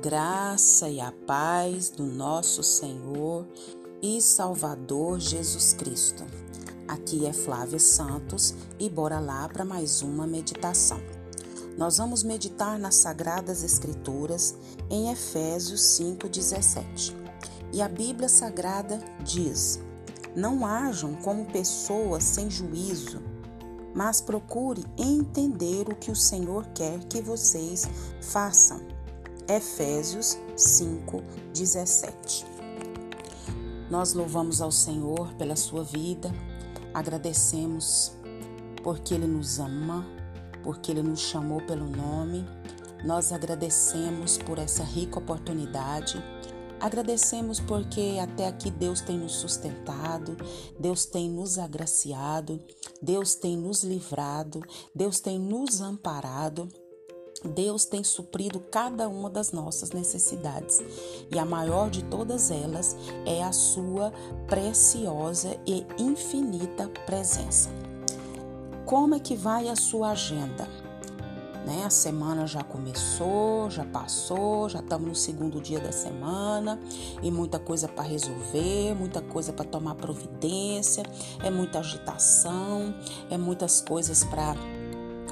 graça e a paz do nosso Senhor e Salvador Jesus Cristo. Aqui é Flávia Santos e bora lá para mais uma meditação. Nós vamos meditar nas Sagradas Escrituras em Efésios 5,17. E a Bíblia Sagrada diz: Não hajam como pessoas sem juízo, mas procure entender o que o Senhor quer que vocês façam Efésios 5, 17. Nós louvamos ao Senhor pela sua vida, agradecemos porque Ele nos ama, porque Ele nos chamou pelo nome. Nós agradecemos por essa rica oportunidade. Agradecemos porque até aqui Deus tem nos sustentado, Deus tem nos agraciado, Deus tem nos livrado, Deus tem nos amparado. Deus tem suprido cada uma das nossas necessidades e a maior de todas elas é a sua preciosa e infinita presença. Como é que vai a sua agenda? Né? A semana já começou, já passou, já estamos no segundo dia da semana e muita coisa para resolver, muita coisa para tomar providência, é muita agitação, é muitas coisas para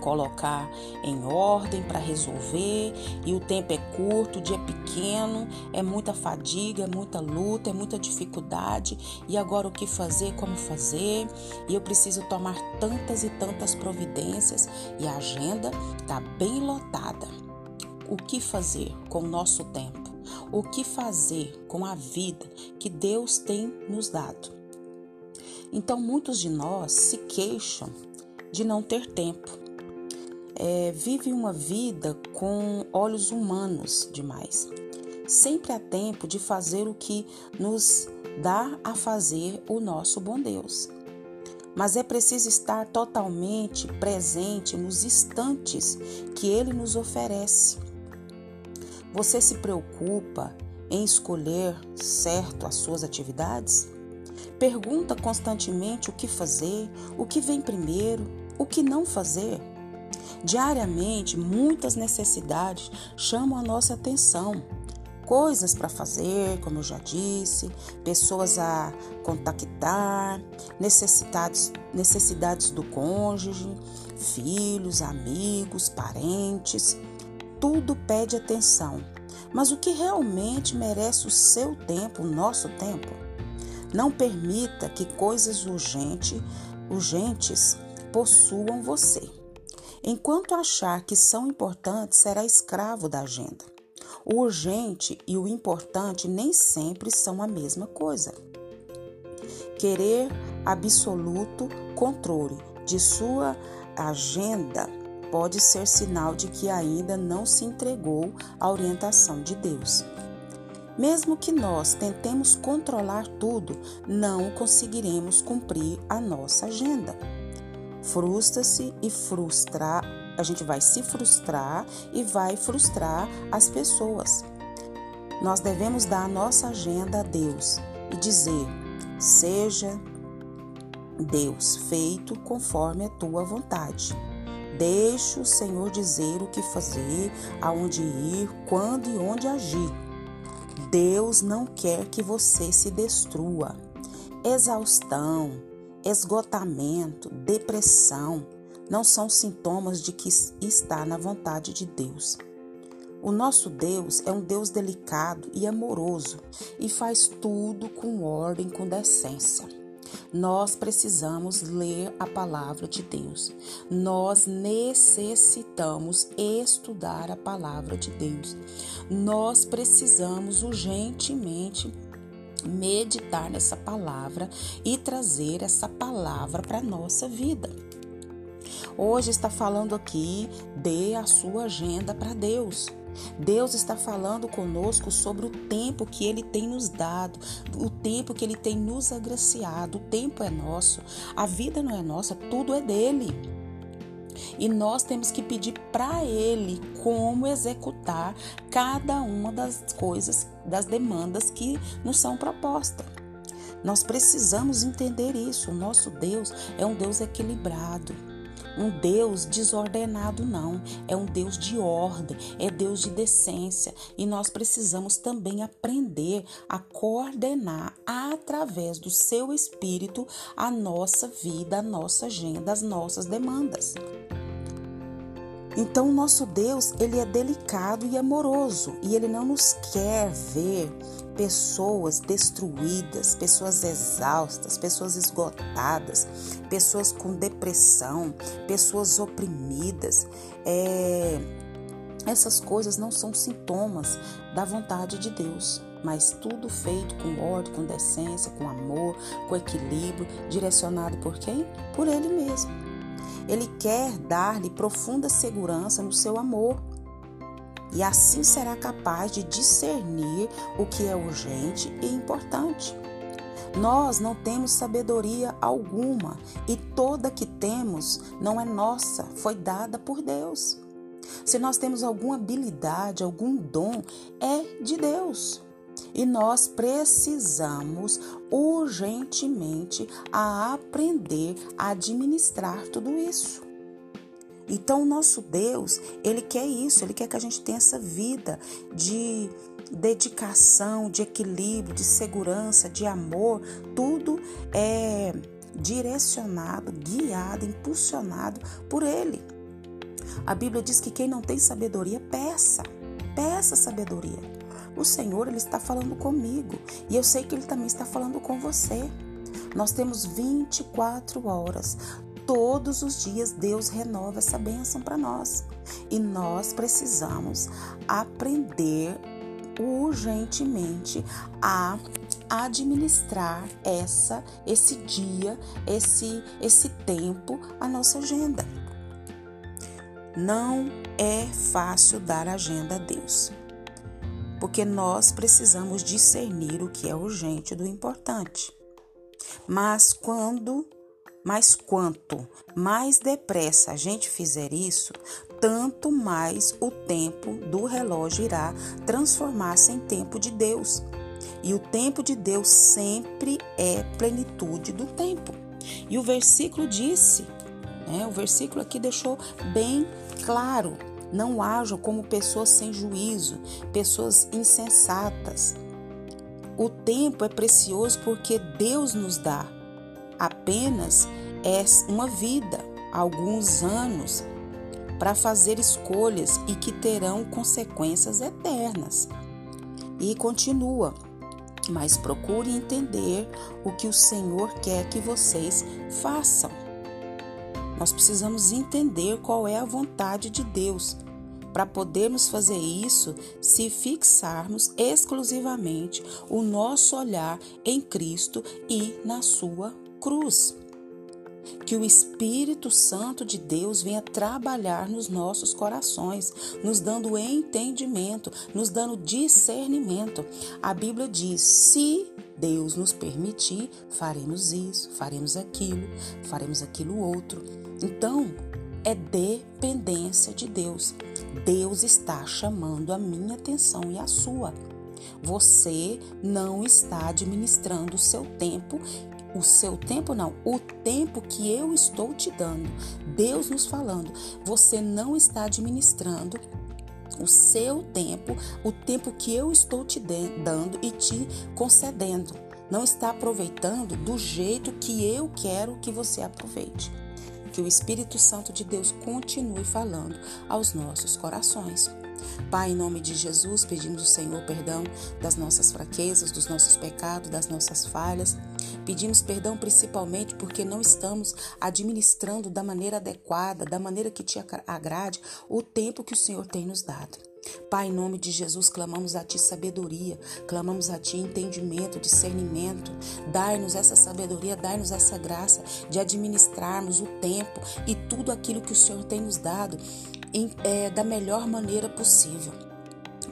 colocar em ordem para resolver e o tempo é curto, o dia é pequeno, é muita fadiga, é muita luta, é muita dificuldade e agora o que fazer, como fazer e eu preciso tomar tantas e tantas providências e a agenda está bem lotada. O que fazer com o nosso tempo? O que fazer com a vida que Deus tem nos dado? Então, muitos de nós se queixam de não ter tempo, é, vive uma vida com olhos humanos demais. Sempre há tempo de fazer o que nos dá a fazer o nosso bom Deus. Mas é preciso estar totalmente presente nos instantes que Ele nos oferece. Você se preocupa em escolher certo as suas atividades? Pergunta constantemente o que fazer, o que vem primeiro, o que não fazer. Diariamente, muitas necessidades chamam a nossa atenção. Coisas para fazer, como eu já disse, pessoas a contactar, necessidades, necessidades do cônjuge, filhos, amigos, parentes. Tudo pede atenção. Mas o que realmente merece o seu tempo, o nosso tempo? Não permita que coisas urgente, urgentes possuam você. Enquanto achar que são importantes, será escravo da agenda. O urgente e o importante nem sempre são a mesma coisa. Querer absoluto controle de sua agenda pode ser sinal de que ainda não se entregou à orientação de Deus. Mesmo que nós tentemos controlar tudo, não conseguiremos cumprir a nossa agenda frustra-se e frustrar, a gente vai se frustrar e vai frustrar as pessoas. Nós devemos dar a nossa agenda a Deus e dizer: seja Deus feito conforme a tua vontade. Deixe o Senhor dizer o que fazer, aonde ir, quando e onde agir. Deus não quer que você se destrua. Exaustão, esgotamento, depressão não são sintomas de que está na vontade de Deus. O nosso Deus é um Deus delicado e amoroso e faz tudo com ordem, com decência. Nós precisamos ler a palavra de Deus. Nós necessitamos estudar a palavra de Deus. Nós precisamos urgentemente meditar nessa palavra e trazer essa palavra para a nossa vida. Hoje está falando aqui, dê a sua agenda para Deus. Deus está falando conosco sobre o tempo que Ele tem nos dado, o tempo que Ele tem nos agraciado. O tempo é nosso, a vida não é nossa, tudo é dele. E nós temos que pedir para Ele como executar cada uma das coisas, das demandas que nos são propostas. Nós precisamos entender isso. O nosso Deus é um Deus equilibrado. Um Deus desordenado, não. É um Deus de ordem, é Deus de decência. E nós precisamos também aprender a coordenar através do seu espírito a nossa vida, a nossa agenda, as nossas demandas. Então, o nosso Deus, ele é delicado e amoroso, e ele não nos quer ver pessoas destruídas, pessoas exaustas, pessoas esgotadas, pessoas com depressão, pessoas oprimidas. É... Essas coisas não são sintomas da vontade de Deus mas tudo feito com ordem, com decência, com amor, com equilíbrio, direcionado por quem? Por Ele mesmo. Ele quer dar-lhe profunda segurança no seu amor. E assim será capaz de discernir o que é urgente e importante. Nós não temos sabedoria alguma e toda que temos não é nossa, foi dada por Deus. Se nós temos alguma habilidade, algum dom, é de Deus. E nós precisamos urgentemente a aprender a administrar tudo isso. Então, o nosso Deus, ele quer isso, ele quer que a gente tenha essa vida de dedicação, de equilíbrio, de segurança, de amor, tudo é direcionado, guiado, impulsionado por ele. A Bíblia diz que quem não tem sabedoria, peça. Peça sabedoria. O Senhor, Ele está falando comigo e eu sei que Ele também está falando com você. Nós temos 24 horas. Todos os dias Deus renova essa bênção para nós. E nós precisamos aprender urgentemente a administrar essa esse dia, esse esse tempo, a nossa agenda. Não é fácil dar agenda a Deus porque nós precisamos discernir o que é urgente do importante. Mas quando, mas quanto mais depressa a gente fizer isso, tanto mais o tempo do relógio irá transformar-se em tempo de Deus. E o tempo de Deus sempre é plenitude do tempo. E o versículo disse, né, o versículo aqui deixou bem claro não hajam como pessoas sem juízo, pessoas insensatas. O tempo é precioso porque Deus nos dá. Apenas é uma vida, alguns anos, para fazer escolhas e que terão consequências eternas. E continua, mas procure entender o que o Senhor quer que vocês façam. Nós precisamos entender qual é a vontade de Deus. Para podermos fazer isso, se fixarmos exclusivamente o nosso olhar em Cristo e na sua cruz. Que o Espírito Santo de Deus venha trabalhar nos nossos corações, nos dando entendimento, nos dando discernimento. A Bíblia diz: se Deus nos permitir, faremos isso, faremos aquilo, faremos aquilo outro. Então, é dependência de Deus. Deus está chamando a minha atenção e a sua. Você não está administrando o seu tempo, o seu tempo não, o tempo que eu estou te dando. Deus nos falando, você não está administrando o seu tempo, o tempo que eu estou te dando e te concedendo. Não está aproveitando do jeito que eu quero que você aproveite. Que o Espírito Santo de Deus continue falando aos nossos corações. Pai, em nome de Jesus, pedimos ao Senhor perdão das nossas fraquezas, dos nossos pecados, das nossas falhas. Pedimos perdão principalmente porque não estamos administrando da maneira adequada, da maneira que te agrade, o tempo que o Senhor tem nos dado. Pai, em nome de Jesus, clamamos a Ti sabedoria, clamamos a Ti entendimento, discernimento. Dai-nos essa sabedoria, dai-nos essa graça de administrarmos o tempo e tudo aquilo que o Senhor tem nos dado em, é, da melhor maneira possível.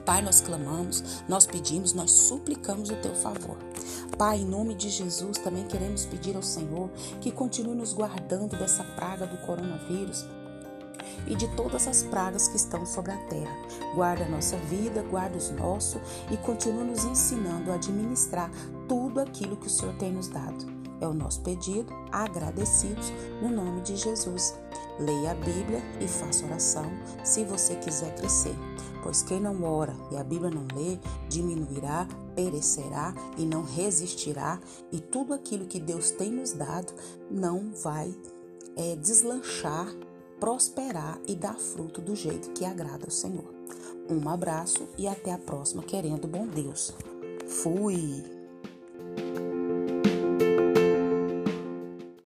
Pai, nós clamamos, nós pedimos, nós suplicamos o Teu favor. Pai, em nome de Jesus, também queremos pedir ao Senhor que continue nos guardando dessa praga do coronavírus e de todas as pragas que estão sobre a terra. Guarda a nossa vida, guarda os nossos e continua nos ensinando a administrar tudo aquilo que o Senhor tem nos dado. É o nosso pedido, agradecidos no nome de Jesus. Leia a Bíblia e faça oração se você quiser crescer. Pois quem não ora e a Bíblia não lê, diminuirá, perecerá e não resistirá, e tudo aquilo que Deus tem nos dado não vai é, deslanchar, prosperar e dar fruto do jeito que agrada ao Senhor. Um abraço e até a próxima, querendo bom Deus. Fui!